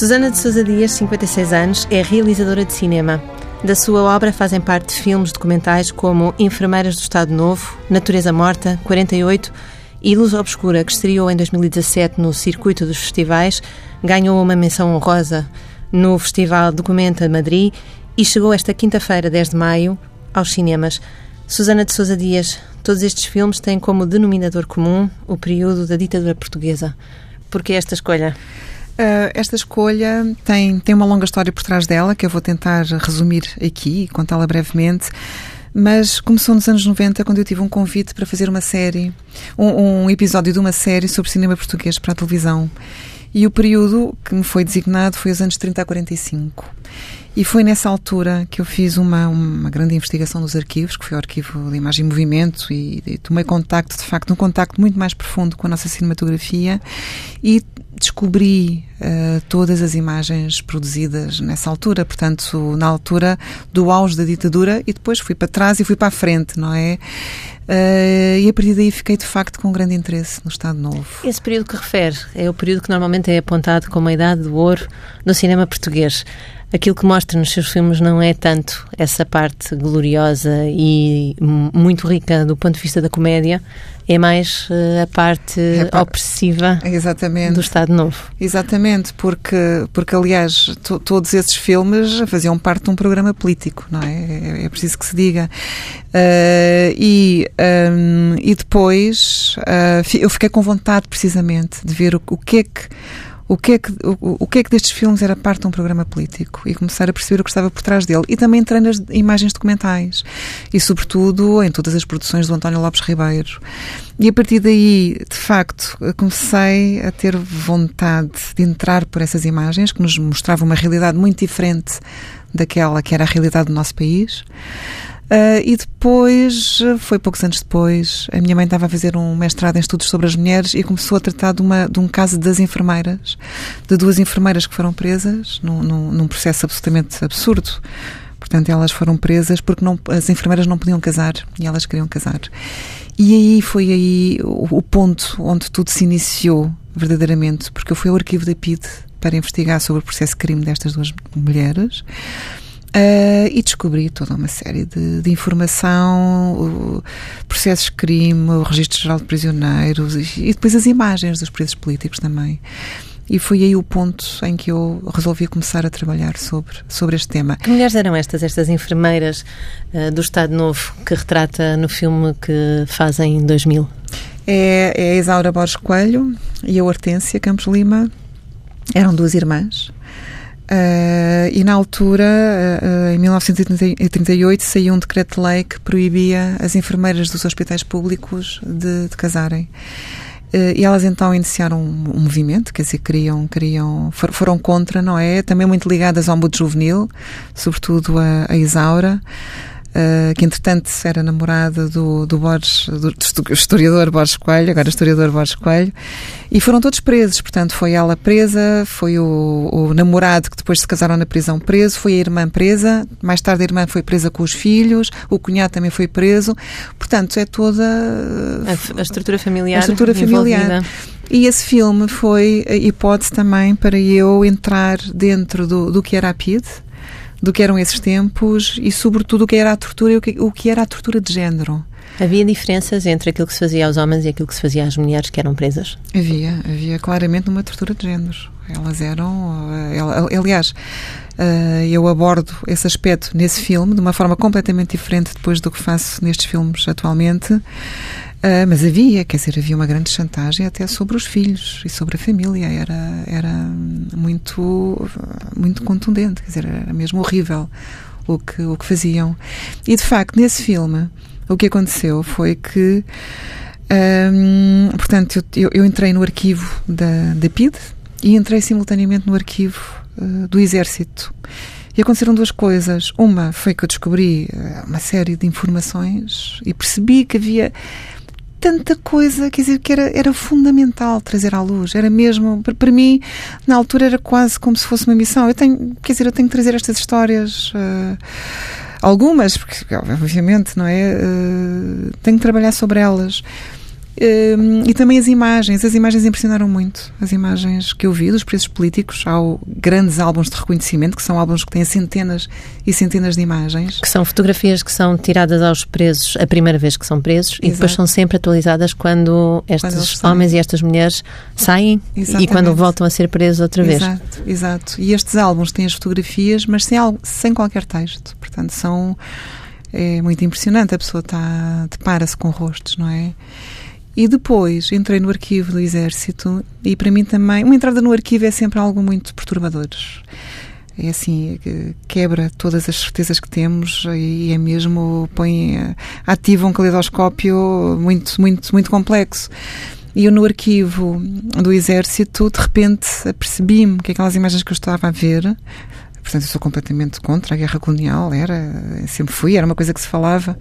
Susana de Sousa Dias, 56 anos, é realizadora de cinema. Da sua obra fazem parte filmes documentais como Enfermeiras do Estado Novo, Natureza Morta, 48 e Luz Obscura, que estreou em 2017 no circuito dos festivais, ganhou uma menção honrosa no Festival Documenta Madrid e chegou esta quinta-feira, 10 de maio, aos cinemas. Susana de Sousa Dias, todos estes filmes têm como denominador comum o período da ditadura portuguesa. Por que esta escolha? Uh, esta escolha tem, tem uma longa história por trás dela, que eu vou tentar resumir aqui e contá-la brevemente. Mas começou nos anos 90, quando eu tive um convite para fazer uma série, um, um episódio de uma série sobre cinema português para a televisão. E o período que me foi designado foi os anos 30 a 45. E foi nessa altura que eu fiz uma, uma grande investigação nos arquivos, que foi o arquivo de imagem e movimento, e, e tomei contacto, de facto, um contacto muito mais profundo com a nossa cinematografia e descobri uh, todas as imagens produzidas nessa altura, portanto, na altura do auge da ditadura, e depois fui para trás e fui para a frente, não é? Uh, e a partir daí fiquei de facto com um grande interesse no Estado Novo. Esse período que refere é o período que normalmente é apontado como a idade do ouro no cinema português aquilo que mostra nos seus filmes não é tanto essa parte gloriosa e muito rica do ponto de vista da comédia, é mais uh, a parte é opressiva do Estado Novo. Exatamente, porque, porque aliás, todos esses filmes faziam parte de um programa político, não é? É, é preciso que se diga. Uh, e, um, e depois uh, eu fiquei com vontade, precisamente, de ver o, o que é que o que, é que, o, o, que é que destes filmes era parte de um programa político e começar a perceber o que estava por trás dele. E também entrei nas imagens documentais e, sobretudo, em todas as produções do António Lopes Ribeiro. E a partir daí, de facto, comecei a ter vontade de entrar por essas imagens que nos mostravam uma realidade muito diferente daquela que era a realidade do nosso país. Uh, e depois, foi poucos anos depois, a minha mãe estava a fazer um mestrado em estudos sobre as mulheres e começou a tratar de, uma, de um caso das enfermeiras, de duas enfermeiras que foram presas num, num, num processo absolutamente absurdo. Portanto, elas foram presas porque não, as enfermeiras não podiam casar e elas queriam casar. E aí foi aí o, o ponto onde tudo se iniciou verdadeiramente, porque eu fui ao arquivo da PID para investigar sobre o processo de crime destas duas mulheres. Uh, e descobri toda uma série de, de informação, processos de crime, o registro geral de prisioneiros e, e, depois as imagens dos presos políticos também. E foi aí o ponto em que eu resolvi começar a trabalhar sobre, sobre este tema. Que mulheres eram estas, estas enfermeiras uh, do Estado Novo que retrata no filme que fazem em 2000? É, é a Isaura Borges Coelho e a Hortência Campos Lima. Eram duas irmãs Uh, e na altura, uh, em 1938, saiu um decreto-lei que proibia as enfermeiras dos hospitais públicos de, de casarem. E elas então iniciaram um, movimento, quer dizer, queriam, queriam, for, foram contra, não é? Também muito ligadas ao mundo juvenil, sobretudo a, a Isaura. Uh, que entretanto era namorada do, do, Borges, do, do historiador Borges Coelho, agora historiador Borges Coelho, e foram todos presos. Portanto, foi ela presa, foi o, o, namorado que depois se casaram na prisão preso, foi a irmã presa, mais tarde a irmã foi presa com os filhos, o cunhado também foi preso. Portanto, é toda a, a estrutura familiar. A estrutura familiar. E esse filme foi a hipótese também para eu entrar dentro do, do que era a PID do que eram esses tempos e, sobretudo, o que era a tortura e o que, o que era a tortura de género. Havia diferenças entre aquilo que se fazia aos homens e aquilo que se fazia às mulheres que eram presas? Havia, havia claramente uma tortura de género. Elas eram. Eh, aliás, eh, eu abordo esse aspecto nesse filme de uma forma completamente diferente depois do que faço nestes filmes atualmente. Uh, mas havia, quer dizer, havia uma grande chantagem até sobre os filhos e sobre a família. Era, era muito, muito contundente, quer dizer, era mesmo horrível o que, o que faziam. E de facto, nesse filme, o que aconteceu foi que, um, portanto, eu, eu, entrei no arquivo da, da PID e entrei simultaneamente no arquivo uh, do Exército. E aconteceram duas coisas. Uma foi que eu descobri uh, uma série de informações e percebi que havia tanta coisa, quer dizer, que era, era fundamental trazer à luz. Era mesmo, para, mim, na altura era quase como se fosse uma missão. Eu tenho, quer dizer, eu tenho que trazer estas histórias. Uh, algumas, porque obviamente, não é? Uh, tenho que trabalhar sobre elas. Um, e também as imagens. As imagens impressionaram muito. As imagens que eu vi dos presos políticos. Há grandes álbuns de reconhecimento, que são álbuns que têm centenas e centenas de imagens. Que são fotografias que são tiradas aos presos a primeira vez que são presos Exato. e depois são sempre atualizadas quando estes quando homens e estas mulheres saem Exatamente. e quando voltam a ser presos outra vez. Exato, exato. E estes álbuns têm as fotografias, mas sem, sem qualquer texto. Portanto, são é muito impressionante. A pessoa está, depara-se com rostos, não é? E depois entrei no arquivo do Exército e para mim também, uma entrada no arquivo é sempre algo muito perturbador. É assim, quebra todas as certezas que temos e é mesmo, põe, ativa um caleidoscópio muito, muito, muito complexo. E eu no arquivo do Exército, de repente, apercebi-me que aquelas imagens que eu estava a ver Portanto, eu sou completamente contra a guerra colonial, era, sempre fui, era uma coisa que se falava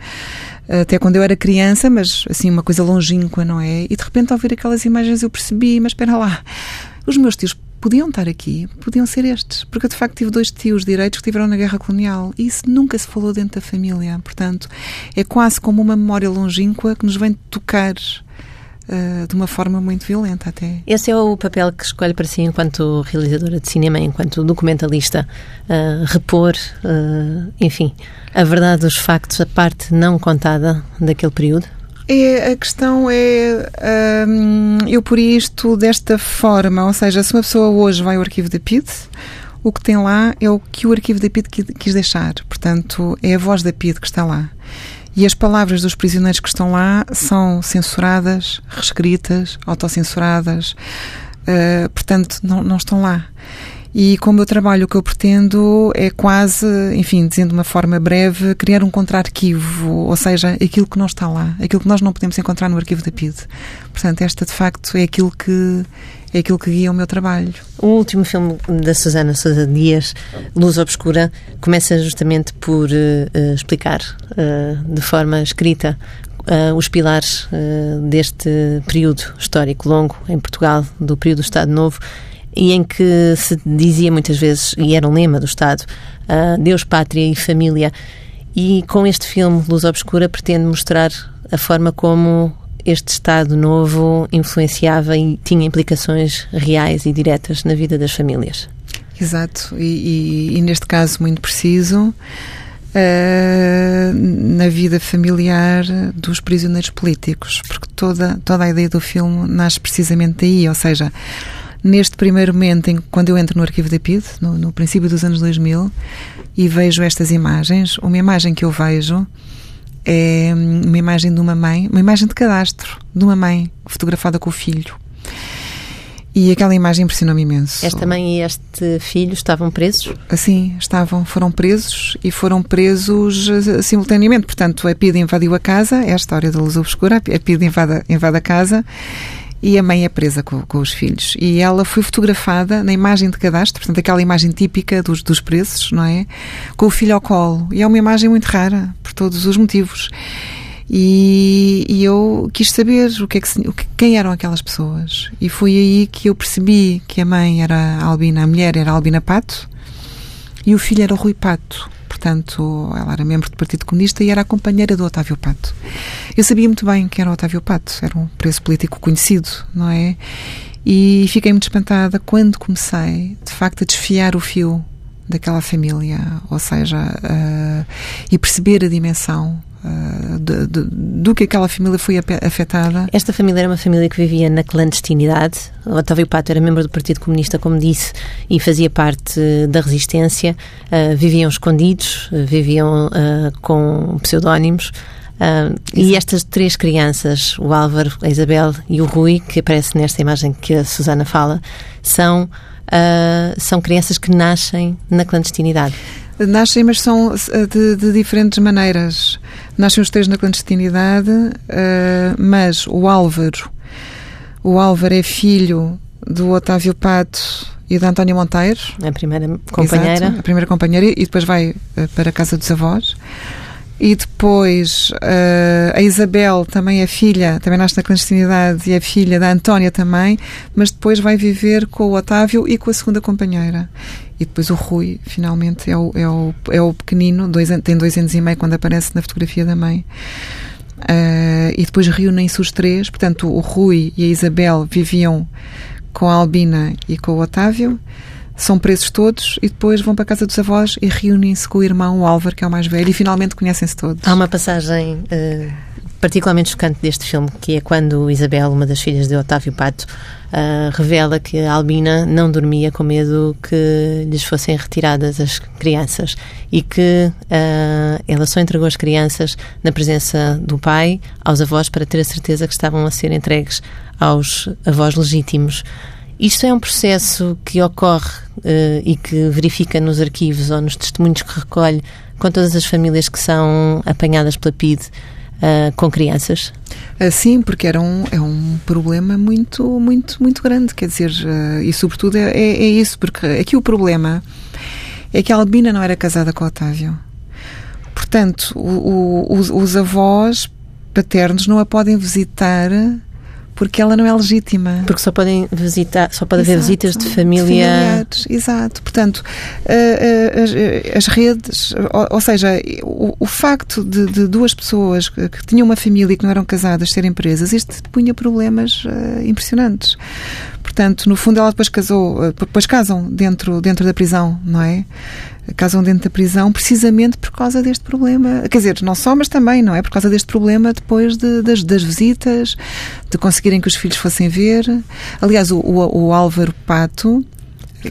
até quando eu era criança, mas assim, uma coisa longínqua, não é? E de repente, ao ver aquelas imagens, eu percebi, mas espera lá, os meus tios podiam estar aqui, podiam ser estes, porque eu de facto tive dois tios direitos que estiveram na guerra colonial e isso nunca se falou dentro da família. Portanto, é quase como uma memória longínqua que nos vem tocar uh, de uma forma muito violenta até. Esse é o papel que escolhe para si enquanto realizadora de cinema, enquanto documentalista, uh, repor, uh, enfim, a verdade dos factos, a parte não contada daquele período? É, a questão é, um, eu por isto desta forma, ou seja, se uma pessoa hoje vai ao arquivo da PID, o que tem lá é o que o arquivo da PID quis deixar. Portanto, é a voz da PID que está lá. E as palavras dos prisioneiros que estão lá são censuradas, reescritas, autocensuradas, uh, portanto, não, não estão lá. E com o meu trabalho, o que eu pretendo é quase, enfim, dizendo de uma forma breve, criar um contra-arquivo, ou seja, aquilo que não está lá, aquilo que nós não podemos encontrar no arquivo da PID. Portanto, esta de facto é aquilo que é aquilo que guia o meu trabalho. O último filme da Susana Sousa Dias, Luz Obscura, começa justamente por uh, explicar uh, de forma escrita uh, os pilares deste período histórico longo em Portugal, do período do Estado Novo, e em que se dizia muitas vezes, e era um lema do Estado, Deus, Pátria e Família. E com este filme, Luz Obscura, pretende mostrar a forma como este Estado novo influenciava e tinha implicações reais e diretas na vida das famílias. Exato, e, e, e neste caso muito preciso, uh, na vida familiar dos prisioneiros políticos, porque toda, toda a ideia do filme nasce precisamente daí, ou seja, neste primeiro momento, em, quando eu entro no arquivo da PID, no, no princípio dos anos 2000, e vejo estas imagens, uma imagem que eu vejo é uma imagem de uma mãe, uma imagem de cadastro de uma mãe fotografada com o filho. E aquela imagem impressionou-me imenso. Esta mãe e este filho estavam presos? Sim, estavam, foram presos e foram presos uh, simultaneamente. Portanto, a PID invadiu a casa, é a história da luz obscura, a PID invade, invade a casa e a mãe é presa com, com, os filhos. E ela foi fotografada na imagem de cadastro, portanto, aquela imagem típica dos, dos presos, não é? Com o filho ao colo. E é uma imagem muito rara, por todos os motivos. E, e eu quis saber o que é que, quem eram aquelas pessoas. E foi aí que eu percebi que a mãe era a Albina, a mulher era a Albina Pato e o filho era o Rui Pato portanto, ela era membro do Partido Comunista e era a companheira do Otávio Pato. Eu sabia muito bem quem era o Otávio Pato, era um preço político conhecido, não é? E fiquei muito espantada quando comecei, de facto, a desfiar o fio daquela família, ou seja, uh, e perceber a dimensão Uh, de, de, do que aquela família foi afetada. Esta família era uma família que vivia na clandestinidade. O Otávio Pato era membro do Partido Comunista, como disse, e fazia parte da resistência. Uh, viviam escondidos, uh, viviam com pseudónimos. e estas três crianças, o Álvaro, a Isabel e o Rui, que aparece nesta imagem que a Susana fala, são, são crianças que nascem na clandestinidade. Nascem, mas são eh, de, de, diferentes maneiras. Nascem os três na clandestinidade, uh, mas o Álvaro, o Álvaro é filho do Otávio Pato e da Antónia Monteiro. A primeira companheira. Exato, a primeira companheira, e depois vai uh, para a casa dos avós. E depois uh, a Isabel também é filha, também nasce na clandestinidade e é filha da Antónia também, mas depois vai viver com o Otávio e com a segunda companheira. E depois o Rui, finalmente, é o, é o, é o pequenino, dois, tem dois anos e meio quando aparece na fotografia da mãe. Uh, e depois reúnem-se os três. Portanto, o Rui e a Isabel viviam com a Albina e com o Otávio. São presos todos e depois vão para a casa dos avós e reúnem-se com o irmão, o Álvaro, que é o mais velho, e finalmente conhecem-se todos. Há uma passagem uh, particularmente chocante deste filme, que é quando Isabel, uma das filhas de Otávio Pato, uh, revela que a Albina não dormia com medo que lhes fossem retiradas as crianças e que uh, ela só entregou as crianças na presença do pai aos avós para ter a certeza que estavam a ser entregues aos avós legítimos. Isto é um processo que ocorre uh, e que verifica nos arquivos ou nos testemunhos que recolhe com todas as famílias que são apanhadas pela PIDE uh, com crianças? Uh, sim, porque era um, é um problema muito, muito, muito grande. Quer dizer, e sobretudo é, é, é, isso, porque aqui o problema é que a Albina não era casada com o Otávio. Portanto, o, o, os, os avós paternos não a podem visitar porque ela não é legítima. Porque só podem visitar, só pode haver visitas de família. Familiares, exato. Portanto, as, as redes, ou, ou seja, o, o facto de, de, duas pessoas que tinham uma família e que não eram casadas serem presas, isto punha problemas uh, impressionantes. Portanto, no fundo, ela depois casou, eh, depois casam dentro, dentro da prisão, não é? Casam dentro da prisão precisamente por causa deste problema. Quer dizer, não só, mas também, não é? Por causa deste problema depois de, das, das, visitas, de conseguirem que os filhos fossem ver. Aliás, o, o, o Álvaro Pato,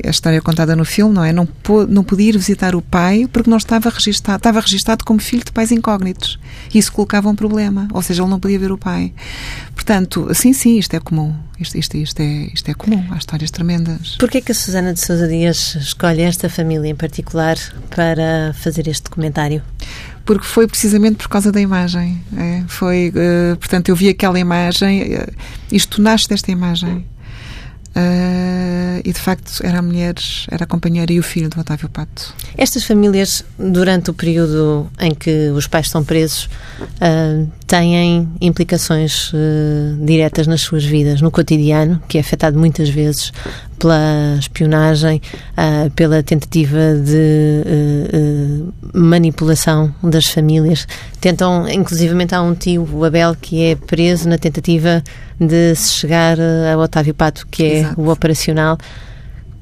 a história é contada no filme, não é? Não, não podia ir visitar o pai porque não estava registado, estava registado como filho de pais incógnitos. Isso colocava um problema, ou seja, ele não podia ver o pai. Portanto, sim, sim, isto é comum. Isto, isto, isto, é, isto é comum. Há histórias tremendas. Porquê que a Susana de Sousa Dias escolhe esta família em particular para fazer este documentário? porque foi precisamente por causa da imagem. É? Foi, uh, portanto, eu vi aquela imagem, uh, isto nasce desta imagem. Uh, e de facto era a mulher, era a companheira e o filho do Otávio Pato. Estas famílias, durante o período em que os pais são presos, uh, têm implicações uh, diretas nas suas vidas, no cotidiano, que é afetado muitas vezes pela espionagem, uh, pela tentativa de uh, manipulação das famílias. Tentam, inclusivamente, há um tio, o Abel, que é preso na tentativa de se chegar a Otávio Pato, que é Exato. o operacional.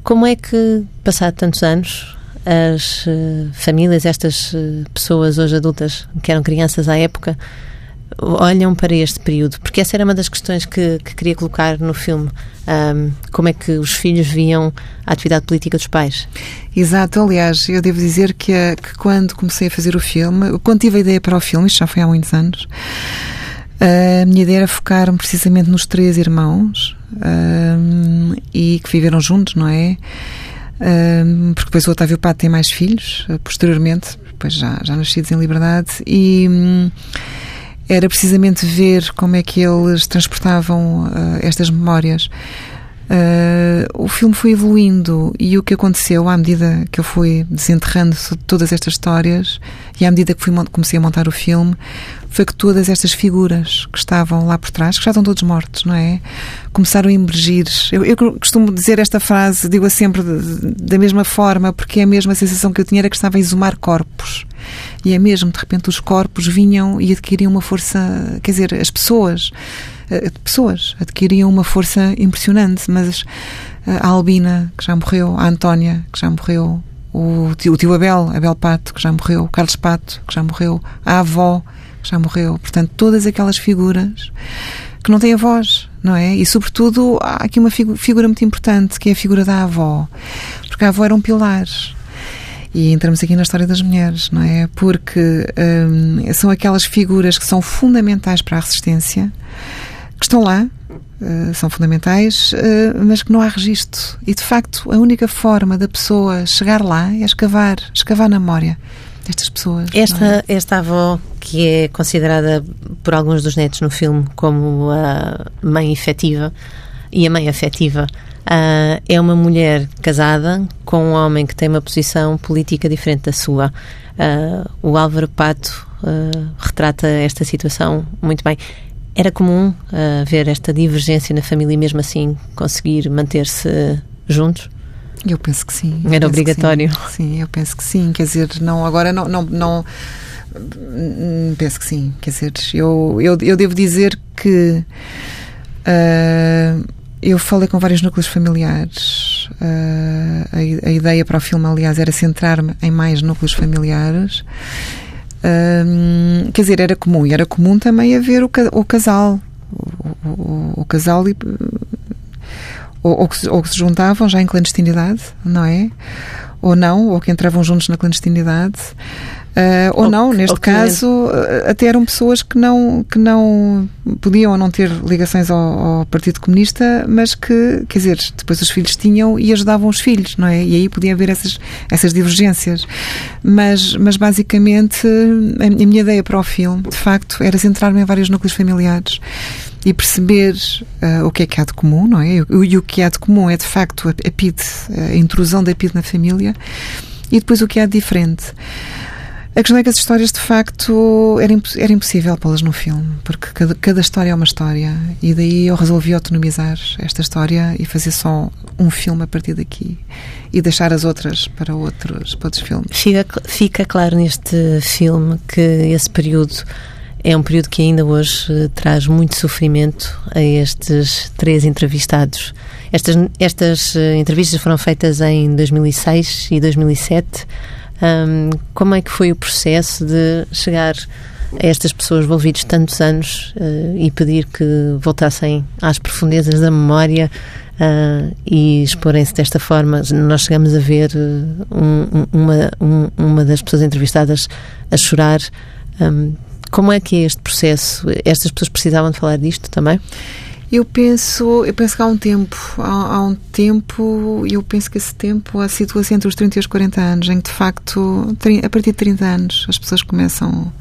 Como é que, passado tantos anos, as famílias, estas pessoas hoje adultas, que eram crianças à época, olham para este período? Porque essa era uma das questões que, que queria colocar no filme. Um, como é que os filhos viam a atividade política dos pais? Exato, aliás, eu devo dizer que, que quando comecei a fazer o filme, quando tive a ideia para o filme, isto já foi há muitos anos, a minha ideia era focar-me precisamente nos três irmãos um, e que viveram juntos, não é? Um, porque depois o Otávio Pato tem mais filhos, posteriormente, depois já, já nascidos em liberdade, e. Um, era precisamente ver como é que eles transportavam uh, estas memórias. Uh, o filme foi evoluindo e o que aconteceu à medida que eu fui desenterrando todas estas histórias e à medida que fui, comecei a montar o filme foi que todas estas figuras que estavam lá por trás, que já estão todos mortos, não é? Começaram a emergir. Eu, eu costumo dizer esta frase, digo-a sempre de, de, da mesma forma, porque é a mesma sensação que eu tinha era que estava a exumar corpos. E é mesmo, de repente, os corpos vinham e adquiriam uma força, quer dizer, as pessoas, eh, pessoas adquiriam uma força impressionante, mas eh, a Albina, que já morreu, a Antónia, que já morreu, o tio, o tio Abel, Abel Pato, que já morreu, o Carlos Pato, que já morreu, a avó, já morreu. Portanto, todas aquelas figuras que não têm a voz, não é? E, sobretudo, há aqui uma figura muito importante, que é a figura da avó. Porque a avó era um pilar. E entramos aqui na história das mulheres, não é? Porque hum, são aquelas figuras que são fundamentais para a resistência, que estão lá, Uh, são fundamentais, uh, mas que não há registro. E de facto, a única forma da pessoa chegar lá é escavar, escavar na memória destas pessoas. Esta, é? esta avó, que é considerada por alguns dos netos no filme como a mãe efetiva e a mãe afetiva, uh, é uma mulher casada com um homem que tem uma posição política diferente da sua. Uh, o Álvaro Pato uh, retrata esta situação muito bem. Era comum ver esta divergência na família e mesmo assim conseguir manter-se juntos? Eu penso que sim. Era obrigatório. Sim. sim. eu penso que sim. Quer dizer, não, agora não, não, não Hum, penso que sim. Quer dizer, eu, eu, eu devo dizer que uh, eu falei com vários núcleos familiares. Uh, a, a, ideia para o filme, aliás, era centrar-me em mais núcleos familiares. Uh, quer dizer, era comum. E era comum também haver o, o casal. O, o, o casal e, ou, ou, que, ou que se juntavam já em clandestinidade, não é? Ou não, ou que entravam juntos na clandestinidade. Uh, ou, ou, não, neste caso, uh, até eram pessoas que não, que não podiam ou não ter ligações ao, ao, Partido Comunista, mas que, quer dizer, depois os filhos tinham e ajudavam os filhos, não é? E aí podia haver essas, essas divergências. Mas, mas basicamente, a, a minha ideia para o filme, de facto, era centrar-me em vários núcleos familiares e perceber uh, o que é que há de comum, não é? E o que há de comum é, de facto, a, a PID, a intrusão da PID na família, e depois o que há de diferente. A questão é que as histórias, de facto, era, imp era impossível pô-las no filme, porque cada, cada, história é uma história. E daí eu resolvi autonomizar esta história e fazer só um filme a partir daqui e deixar as outras para outros, para outros filmes. Fica, fica claro neste filme que esse período é um período que ainda hoje eh, traz muito sofrimento a estes três entrevistados. Estas, estas eh, entrevistas foram feitas em 2006 e 2007. Um, como é que foi o processo de chegar a estas pessoas envolvidas tantos anos uh, e pedir que voltassem às profundezas da memória uh, e exporem-se desta forma? Nós chegamos a ver uh, um, uma, um, uma das pessoas entrevistadas a chorar. como é que é este processo? Estas pessoas precisavam de falar disto também? Eu penso, eu penso que há um tempo, há, há um tempo, eu penso que esse tempo situa-se entre os 30 e os 40 anos, em que de facto, a partir de 30 anos, as pessoas começam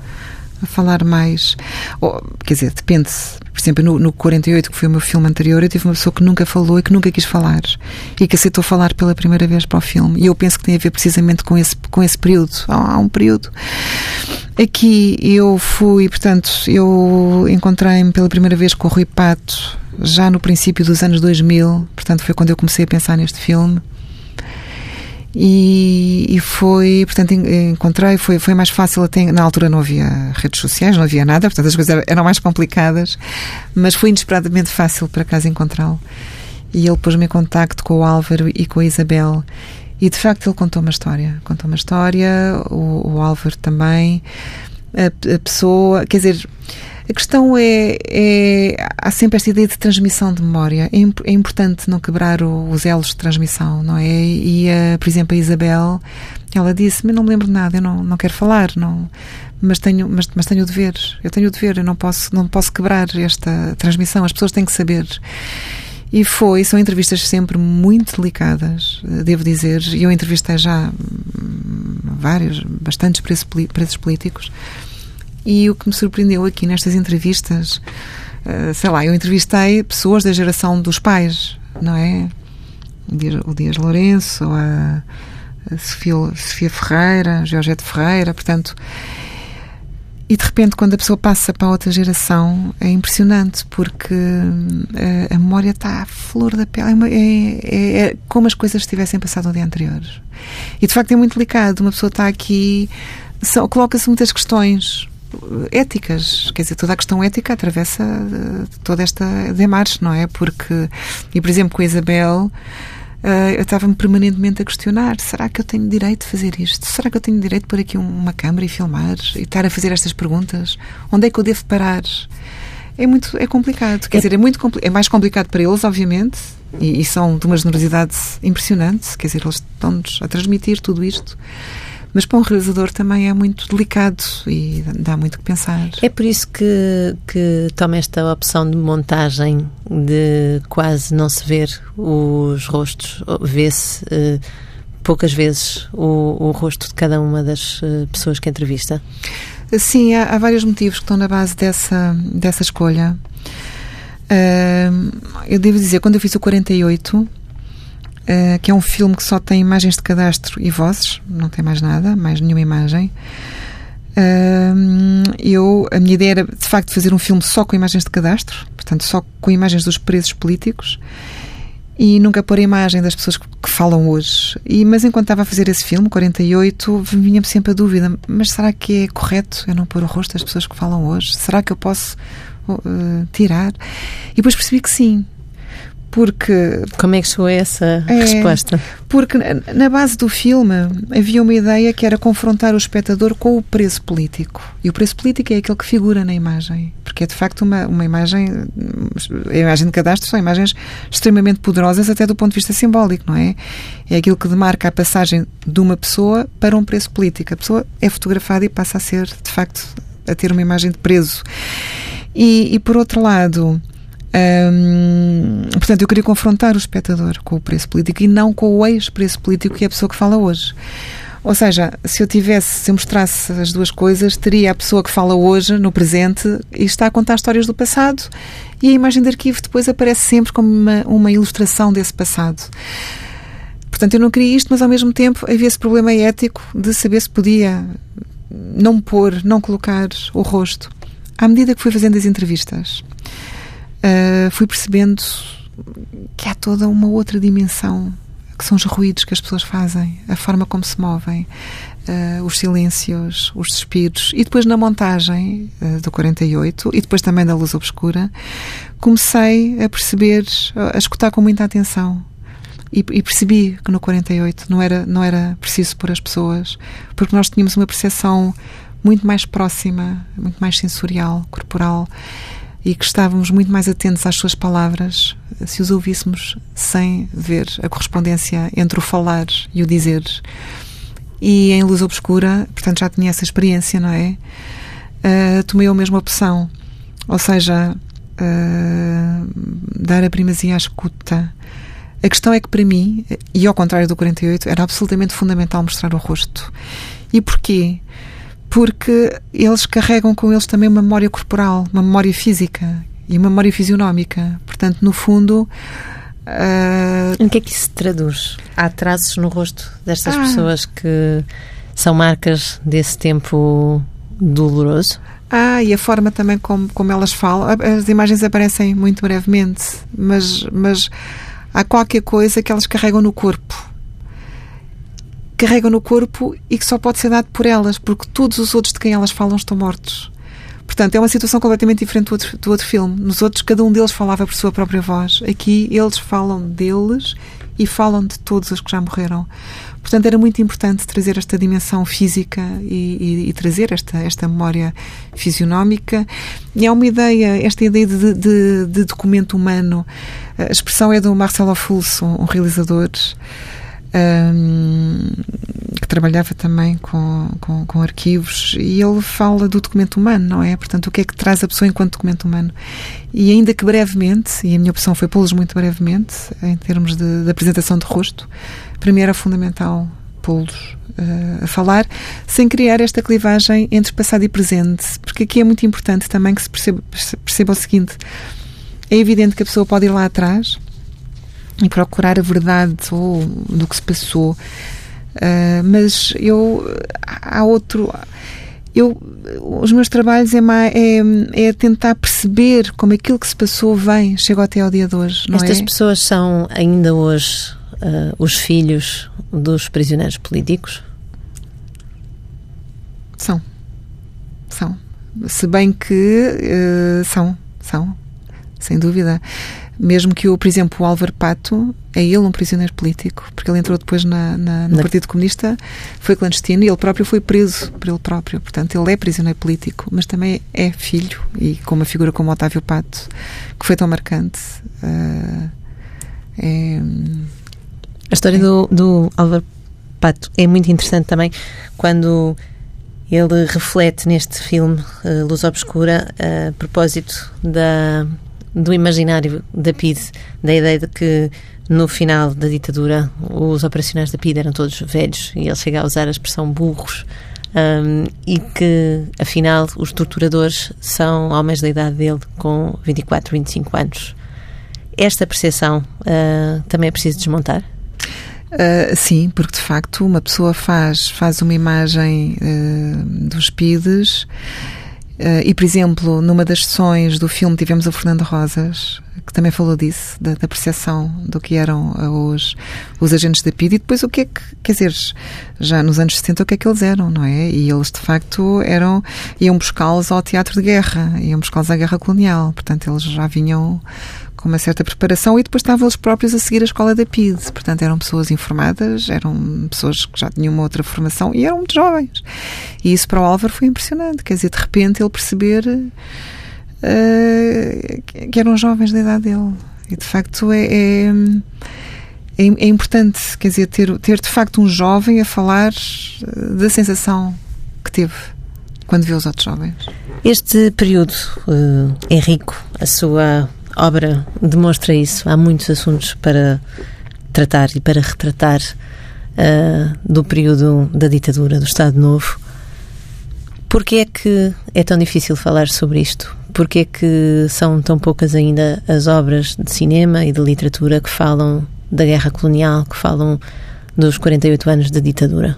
a falar mais. Ou, quer dizer, depende. Por exemplo, no, no 48, que foi o meu filme anterior, eu tive uma pessoa que nunca falou e que nunca quis falar e que aceitou falar pela primeira vez para o filme. E eu penso que tem a ver precisamente com esse, com esse período. Há, há um período. Aqui eu fui, portanto, eu encontrei-me pela primeira vez com o Rui Pato já no princípio dos anos 2000, portanto, foi quando eu comecei a pensar neste filme. E, e, foi, portanto, encontrei, foi, foi mais fácil até, na altura não havia redes sociais, não havia nada, portanto as coisas eram mais complicadas, mas foi inesperadamente fácil para casa encontrá-lo. E ele pôs-me em contacto com o Álvaro e com a Isabel. E de facto ele contou uma história. Contou uma história, o, o Álvaro também, a, a pessoa, quer dizer, a questão é, é, Há sempre esta ideia de transmissão de memória. É, é importante não quebrar o, os elos de transmissão, não é? E, a, por exemplo, a Isabel, ela disse: Mas não me lembro de nada, eu não, não quero falar, não, mas, tenho, mas, mas tenho o dever. Eu tenho o dever, eu não posso, não posso quebrar esta transmissão, as pessoas têm que saber. E foi, são entrevistas sempre muito delicadas, devo dizer. E eu entrevistei já hum, vários, bastantes presos, presos políticos. E o que me surpreendeu aqui nestas entrevistas, uh, sei lá, eu entrevistei pessoas da geração dos pais, não é? O Dias, o Dias Lourenço, a, a Sofia, Sofia Ferreira, a Georgette Ferreira, portanto. E de repente, quando a pessoa passa para outra geração, é impressionante, porque a, eh, a memória está à flor da pele. É, é, é, é, como as coisas tivessem passado no dia anterior. E de facto é muito delicado. Uma pessoa está aqui, coloca-se muitas questões éticas, quer dizer, toda a questão ética atravessa eh, toda esta demarche, não é? Porque, e por exemplo, com a Isabel, eh, eu estava-me permanentemente a questionar: será que eu tenho direito de fazer isto? Será que eu tenho direito de pôr aqui uma câmara e filmar e estar a fazer estas perguntas? Onde é que eu devo parar? É muito é complicado, quer é. dizer, é muito é mais complicado para eles, obviamente, e, e são de uma generosidade impressionante, quer dizer, eles estão-nos a transmitir tudo isto mas para um realizador também é muito delicado e dá muito que pensar. É por isso que, que toma esta opção de montagem de quase não se ver os rostos, vê-se uh, poucas vezes o, o, rosto de cada uma das uh, pessoas que entrevista? Sim, há, há, vários motivos que estão na base dessa, dessa escolha. Uh, eu devo dizer, quando eu fiz o 48, uh, que é um filme que só tem imagens de cadastro e vozes, não tem mais nada, mais nenhuma imagem. Uh, eu, a minha ideia era de facto fazer um filme só com imagens de cadastro, portanto, só com imagens dos presos políticos. e nunca pôr a imagem das pessoas que, que falam hoje. E, mas enquanto estava a fazer esse filme, 48, vinha-me sempre a dúvida: mas será que é correto eu não pôr o rosto das pessoas que falam hoje? Será que eu posso uh, tirar? E depois percebi que sim, porque. Como é que chegou a essa é, resposta? Porque na base do filme havia uma ideia que era confrontar o espectador com o preço político. E o preço político é aquele que figura na imagem. Porque é de facto uma, uma imagem. A imagem de cadastro são imagens extremamente poderosas, até do ponto de vista simbólico, não é? É aquilo que demarca a passagem de uma pessoa para um preço político. A pessoa é fotografada e passa a ser, de facto, a ter uma imagem de preso. E, e por outro lado portanto, eu queria confrontar o espectador com o preço político e não com o ex-preço político que é a pessoa que fala hoje. Ou seja, se eu tivesse, se eu mostrasse as duas coisas, teria a pessoa que fala hoje, no presente, e está a contar histórias do passado, e a imagem de arquivo depois aparece sempre como uma, uma ilustração desse passado. Portanto, eu não queria isto, mas ao mesmo tempo havia esse problema ético de saber se podia não pôr, não colocar o rosto. À medida que fui fazendo as entrevistas, uh, fui percebendo que há toda uma outra dimensão que são os ruídos que as pessoas fazem, a forma como se movem, uh, os silêncios, os suspiros. E depois na montagem uh, do 48 e depois também da Luz Obscura, comecei a perceber, a escutar com muita atenção. E, e, percebi que no 48 não era, não era preciso pôr as pessoas, porque nós tínhamos uma percepção muito mais próxima, muito mais sensorial, corporal e que estávamos muito mais atentos às suas palavras se os ouvíssemos sem ver a correspondência entre o falar e o dizer. E em Luz Obscura, portanto já tinha essa experiência, não é? Uh, tomei a mesma opção, ou seja, uh, dar a primazia à escuta. A questão é que para mim, e ao contrário do 48, era absolutamente fundamental mostrar o rosto. E porquê? Porque eles carregam com eles também uma memória corporal, uma memória física e uma memória fisionómica. Portanto, no fundo. Uh... Em que é que isso se traduz? Há traços no rosto destas ah. pessoas que são marcas desse tempo doloroso? Ah, e a forma também como, como elas falam. As imagens aparecem muito brevemente, mas, mas há qualquer coisa que elas carregam no corpo carregam no corpo e que só pode ser dado por elas, porque todos os outros de quem elas falam estão mortos. Portanto, é uma situação completamente diferente do outro, do outro filme. Nos outros, cada um deles falava por sua própria voz. Aqui, eles falam deles e falam de todos os que já morreram. Portanto, era muito importante trazer esta dimensão física e, e, e trazer esta, esta memória fisionómica. E é uma ideia, esta ideia de, de, de documento humano. A expressão é do Marcelo Fulso, um realizador um, que trabalhava também com, com, com, arquivos, e ele fala do documento humano, não é? Portanto, o que é que traz a pessoa enquanto documento humano? E ainda que brevemente, e a minha opção foi pô-los muito brevemente, em termos de, de, apresentação de rosto, para mim era fundamental pô-los uh, a falar, sem criar esta clivagem entre passado e presente, porque aqui é muito importante também que se perceba, perceba o seguinte: é evidente que a pessoa pode ir lá atrás e procurar a verdade ou do que se passou. Uh, mas eu há outro eu os meus trabalhos é, é, é tentar perceber como aquilo que se passou vem chegou até ao dia de hoje estas é? pessoas são ainda hoje uh, os filhos dos prisioneiros políticos? São. São. Se bem que uh, são. São. Sem dúvida mesmo que o, por exemplo, o Álvaro Pato é ele um prisioneiro político, porque ele entrou depois na, na, no Partido Comunista, foi clandestino e ele próprio foi preso por ele próprio. Portanto, ele é prisioneiro político, mas também é filho e com uma figura como Otávio Pato, que foi tão marcante. Uh, é, a história é. do, do Álvaro Pato é muito interessante também quando ele reflete neste filme uh, Luz Obscura a propósito da do imaginário da PID, da ideia de que no final da ditadura os operacionais da PID eram todos velhos e ele chega a usar a expressão burros um, e que afinal os torturadores são homens da idade dele com 24, 25 anos. Esta percepção uh, também é preciso desmontar? Uh, sim, porque de facto uma pessoa faz, faz uma imagem uh, dos PIDs e, por exemplo, numa das sessões do filme tivemos o Fernando Rosas, que também falou disso, da, da percepção do que eram os, os agentes da PID e depois o que é que, quer dizer, já nos anos 70 o que é que eles eram, não é? E eles de facto eram, iam buscá-los ao teatro de guerra, iam buscá-los à guerra colonial, portanto eles já vinham com uma certa preparação e depois estavam eles próprios a seguir a escola da PID. Portanto, eram pessoas informadas, eram pessoas que já tinham uma outra formação e eram muito jovens. E isso para o Álvaro foi impressionante. Quer dizer, de repente ele perceber uh, que eram jovens da idade dele. E de facto é, é, é, é importante, quer dizer, ter, ter de facto um jovem a falar eh, da sensação que teve quando vê os outros jovens. Este período uh, é rico, a sua obra demonstra isso. Há muitos assuntos para tratar e para retratar uh, do período da ditadura, do Estado Novo. Porquê é que é tão difícil falar sobre isto? Porquê é que são tão poucas ainda as obras de cinema e de literatura que falam da guerra colonial, que falam dos 48 anos da ditadura?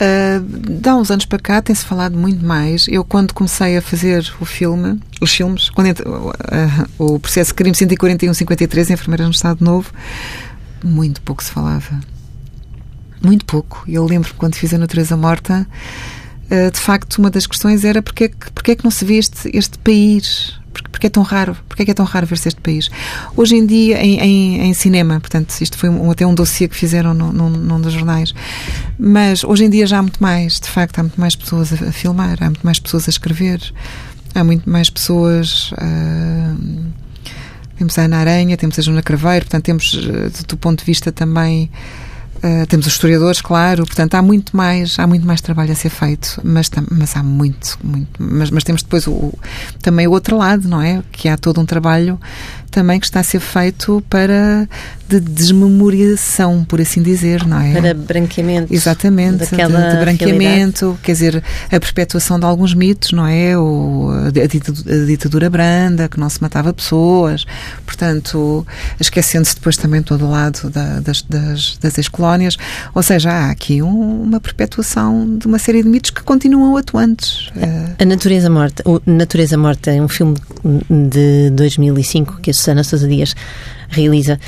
Uh, de há uns anos para cá tem-se falado muito mais. Eu, quando comecei a fazer o filme, os filmes, quando uh, o processo de crime 141-53, Enfermeiras no Estado Novo, muito pouco se falava. Muito pouco. Eu lembro quando fiz a Natureza Morta, uh, de facto, uma das questões era porque é que, porque é que não se vê este, este país porque é tão raro? Porque é que é tão raro ver-se este país? Hoje em dia, em, em, em, cinema, portanto, isto foi um, até um dossiê que fizeram num, dos jornais, mas hoje em dia já há muito mais, de facto, há muito mais pessoas a, filmar, há muito mais pessoas a escrever, há muito mais pessoas. Uh, temos a Ana Aranha, temos a Joana Craveiro, portanto, temos, uh, do ponto de vista também Uh, temos os historiadores, claro, portanto há muito mais, há muito mais trabalho a ser feito, mas, mas há muito, muito, mas, mas temos depois o, também o outro lado, não é? Que há todo um trabalho também que está a ser feito para de desmemoriação, por assim dizer, não é? Para branqueamento. Exatamente, daquela de, de branqueamento, realidade. quer dizer, a perpetuação de alguns mitos, não é? O, a, ditadura, a branda, que não se matava pessoas, portanto, esquecendo-se depois também todo o lado da, das, das, das ex-colónias, ou seja, há aqui um, uma perpetuação de uma série de mitos que continuam atuantes. A Natureza Morta, o Natureza Morta é um filme de 2005 que a Susana Sousa Dias realiza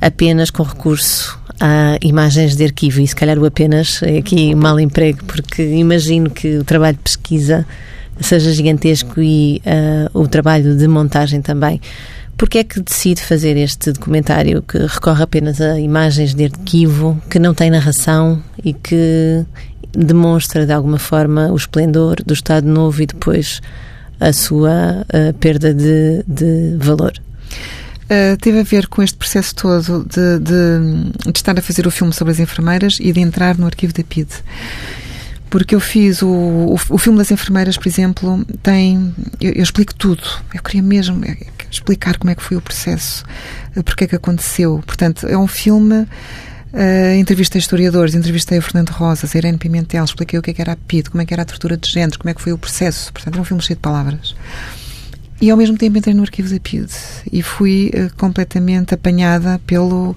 apenas com recurso a imagens de arquivo e se calhar o apenas é aqui mal emprego porque imagino que o trabalho de pesquisa seja gigantesco e uh, o trabalho de montagem também. Porquê é que decide fazer este documentário que recorre apenas a imagens de arquivo, que não tem narração e que demonstra de alguma forma o esplendor do Estado Novo e depois a sua uh, perda de, de valor? Uh, teve a ver com este processo todo de, de, de, estar a fazer o filme sobre as enfermeiras e de entrar no arquivo da PID. Porque eu fiz o, o, o filme das enfermeiras, por exemplo, tem. Eu, eu, explico tudo. Eu queria mesmo explicar como é que foi o processo, eh, porque é que aconteceu. Portanto, é um filme. Uh, entrevistei historiadores, entrevistei o Fernando Rosas, a Irene Pimentel, expliquei o que, é que era a PID, como é que era a tortura de género, como é que foi o processo. Portanto, é um filme cheio de palavras. E ao mesmo tempo entrei no arquivo da PID e fui uh, completamente apanhada pelo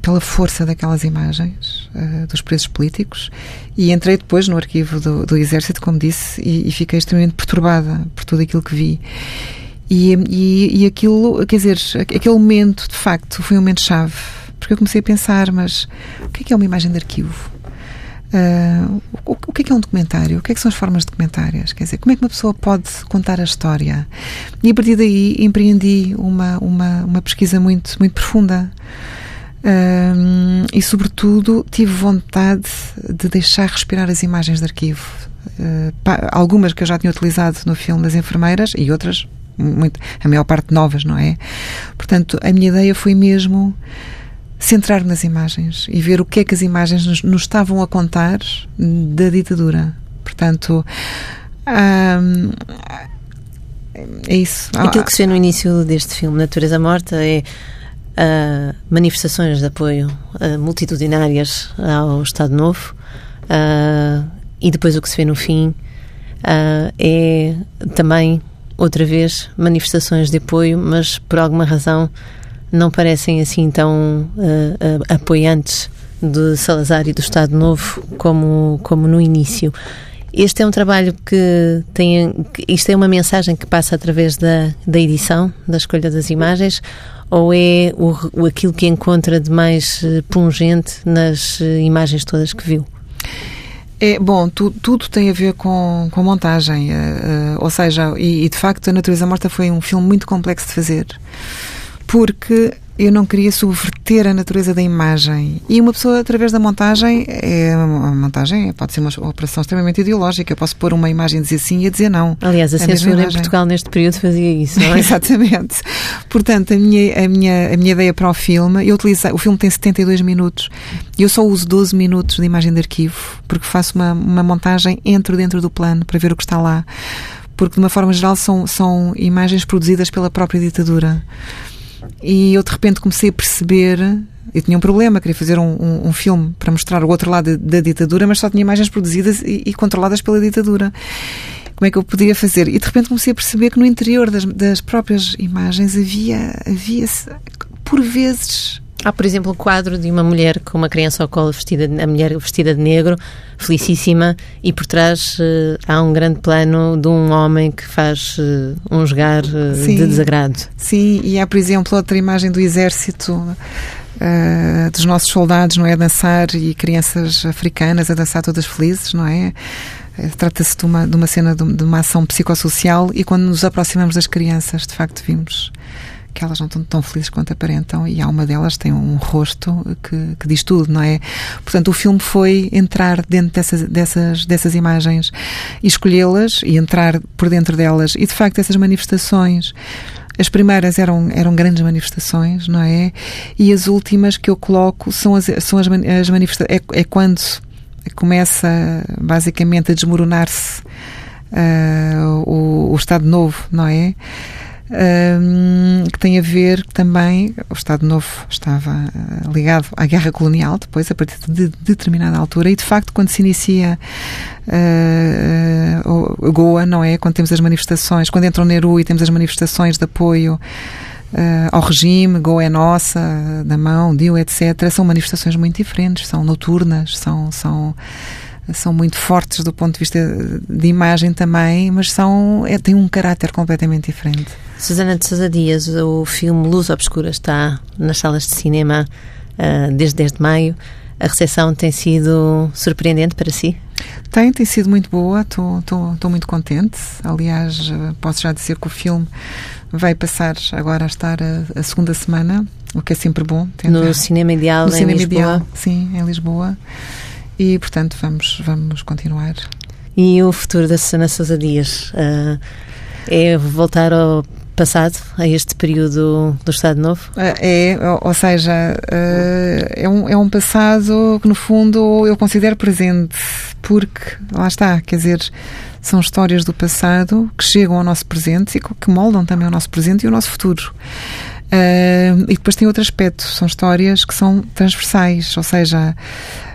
pela força daquelas imagens uh, dos presos políticos e entrei depois no arquivo do, do Exército, como disse, e, e, fiquei extremamente perturbada por tudo aquilo que vi. E, e, e aquilo, quer dizer, aquele momento, de facto, foi um momento chave, porque eu comecei a pensar, mas o que é que é uma imagem de arquivo? Uh, o, o, que é, que é um documentário? O que é que são as formas documentárias? Quer dizer, como é que uma pessoa pode contar a história? E a partir daí empreendi uma, uma, uma pesquisa muito, muito profunda. Uh, e, sobretudo, tive vontade de deixar respirar as imagens de arquivo. Uh, algumas que eu já tinha utilizado no filme das enfermeiras e outras, muito, a maior parte novas, não é? Portanto, a minha ideia foi mesmo centrar nas imagens e ver o que é que as imagens nos, nos estavam a contar da ditadura. Portanto, hum, é isso. Aquilo que se vê no início deste filme, Natureza Morta, é uh, manifestações de apoio uh, multitudinárias ao Estado Novo uh, e depois o que se vê no fim é também, outra vez, manifestações de apoio, mas por alguma razão não parecem assim tão uh, uh, apoiantes de Salazar e do Estado Novo como, como no início. Este é um trabalho que tem. Isto é uma mensagem que passa através da, da edição, da escolha das imagens, ou é o, aquilo que encontra de mais eh, pungente nas imagens todas que viu? É, bom, tu, tudo tem a ver com, com montagem, uh, uh, ou seja, e, e, de facto a Natureza Morta foi um filme muito complexo de fazer, porque eu não queria subverter a natureza da imagem. E uma pessoa, através da montagem, é, a montagem pode ser uma operação extremamente ideológica. Eu posso pôr uma imagem e dizer sim e a dizer não. Aliás, a, a censura em Portugal neste período fazia isso, não é? Exatamente. Portanto, a minha, a, minha, a minha ideia para o filme, eu utilizei, o filme tem 72 minutos e eu só uso 12 minutos de imagem de arquivo, porque faço uma, uma montagem, entro dentro do plano para ver o que está lá. Porque, de uma forma geral, são, são imagens produzidas pela própria ditadura. E eu de repente comecei a perceber. Eu tinha um problema, queria fazer um, um, um filme para mostrar o outro lado da, ditadura, mas só tinha imagens produzidas e, e, controladas pela ditadura. Como é que eu poderia fazer? E de repente comecei a perceber que no interior das, das próprias imagens havia, havia por vezes Há, por exemplo, um quadro de uma mulher com uma criança ao colo, vestida, a mulher vestida de negro, felicíssima, e por trás uh, há um grande plano de um homem que faz uh, um jogar uh, de desagrado. Sim, e há, por exemplo, outra imagem do exército. dos nossos soldados, não é? A dançar e crianças africanas a dançar todas felizes, não é? Trata-se de uma, de uma cena, de uma ação psicossocial e quando nos aproximamos das crianças, de facto, vimos que elas não estão tão felizes quanto aparentam e há uma delas tem um rosto que, que diz tudo, não é? Portanto, o filme foi entrar dentro dessas, dessas, dessas imagens e escolhê-las e entrar por dentro delas e, de facto, essas manifestações as primeiras eram, eram grandes manifestações, não é? E as últimas que eu coloco são as, são as, as manifestações. É, é quando começa basicamente a desmoronar-se uh, o, o Estado Novo, não é? Um, que tem a ver também, o Estado Novo estava uh, ligado à guerra colonial, depois, a partir de determinada altura, e de facto, quando se inicia uh, Goa, não é? Quando temos as manifestações, quando entra o Nehru e temos as manifestações de apoio. Uh, ao regime, Goa é nossa, da mão, Dio, etc. São manifestações muito diferentes, são noturnas, são, são são muito fortes do ponto de vista de imagem também, mas são é, têm um caráter completamente diferente. Susana de Sousa Dias, o filme Luz Obscura está nas salas de cinema uh, desde 10 de maio. A recepção tem sido surpreendente para si? Tem, tem sido muito boa, estou muito contente. Aliás, posso já dizer que o filme vai passar agora a estar a, a segunda semana, o que é sempre bom. No Cinema Ideal, no em Cinema Lisboa. Ideal, sim, em Lisboa e, portanto, vamos, vamos continuar. E o futuro da Susana Sousa Dias uh, é voltar ao passado, a este período do Estado Novo? Ah, é, ou seja, uh, é, um, é um passado que, no fundo, eu considero presente, porque, lá está, quer dizer, são histórias do passado que chegam ao nosso presente e que moldam também o nosso presente e o nosso futuro. Uh, e depois tem outro aspecto, são histórias que são transversais, ou seja,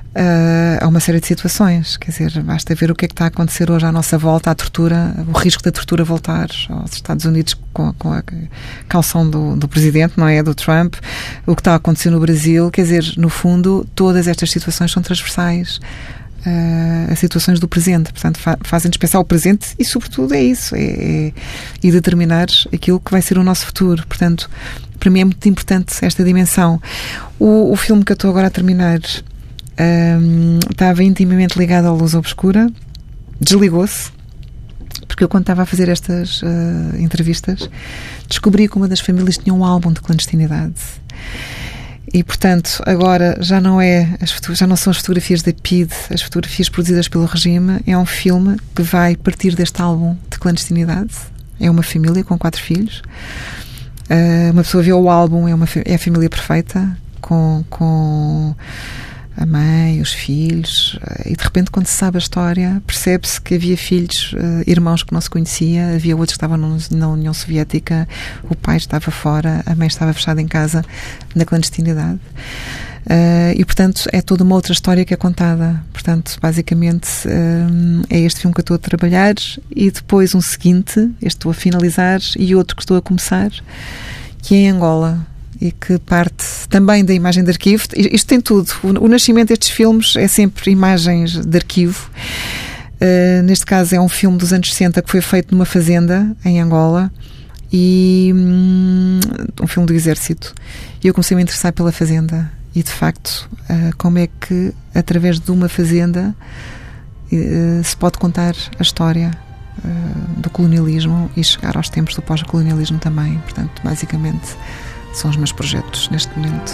Uh, há uma série de situações, quer dizer, basta ver o que é que está a acontecer hoje à nossa volta, a tortura, o risco da tortura voltar aos Estados Unidos com, com a calção do, do, presidente, não é? Do Trump, o que está a acontecer no Brasil, quer dizer, no fundo, todas estas situações são transversais uh, a situações do presente, portanto, fa fazem-nos pensar o presente e, sobretudo, é isso, é, é, e determinar aquilo que vai ser o nosso futuro, portanto, para mim é muito importante esta dimensão. O, o filme que eu estou agora a terminar estava intimamente ligado à luz obscura, desligou-se, porque eu, quando estava a fazer estas uh, entrevistas, descobri que uma das famílias tinha um álbum de clandestinidade. E, portanto, agora já não, é já não são as fotografias da PID, as fotografias produzidas pelo regime, é um filme que vai partir deste álbum de clandestinidade. É uma família com quatro filhos. Uh, uma pessoa vê o álbum, é, uma, é a família perfeita, com, com a mãe, os filhos, eh, e de repente, quando se sabe a história, percebe-se que havia filhos, uh, irmãos que não se conhecia, havia outros que estavam na União Soviética, o pai estava fora, a mãe estava fechada em casa, na clandestinidade. Uh, e portanto é toda uma outra história que é contada. Portanto, basicamente uh, é este filme que eu estou a trabalhar e depois um seguinte, este estou a finalizar e outro que estou a começar, que é em Angola e que parte também da imagem de arquivo. Isto tem tudo. O, nascimento destes filmes é sempre imagens de arquivo. Uh, neste caso é um filme dos anos 60 que foi feito numa fazenda em Angola e um, um filme do exército. E eu comecei a me interessar pela fazenda e de facto uh, como é que através de uma fazenda uh, se pode contar a história do colonialismo e chegar aos tempos do pós-colonialismo também. Portanto, basicamente são os meus projetos neste momento.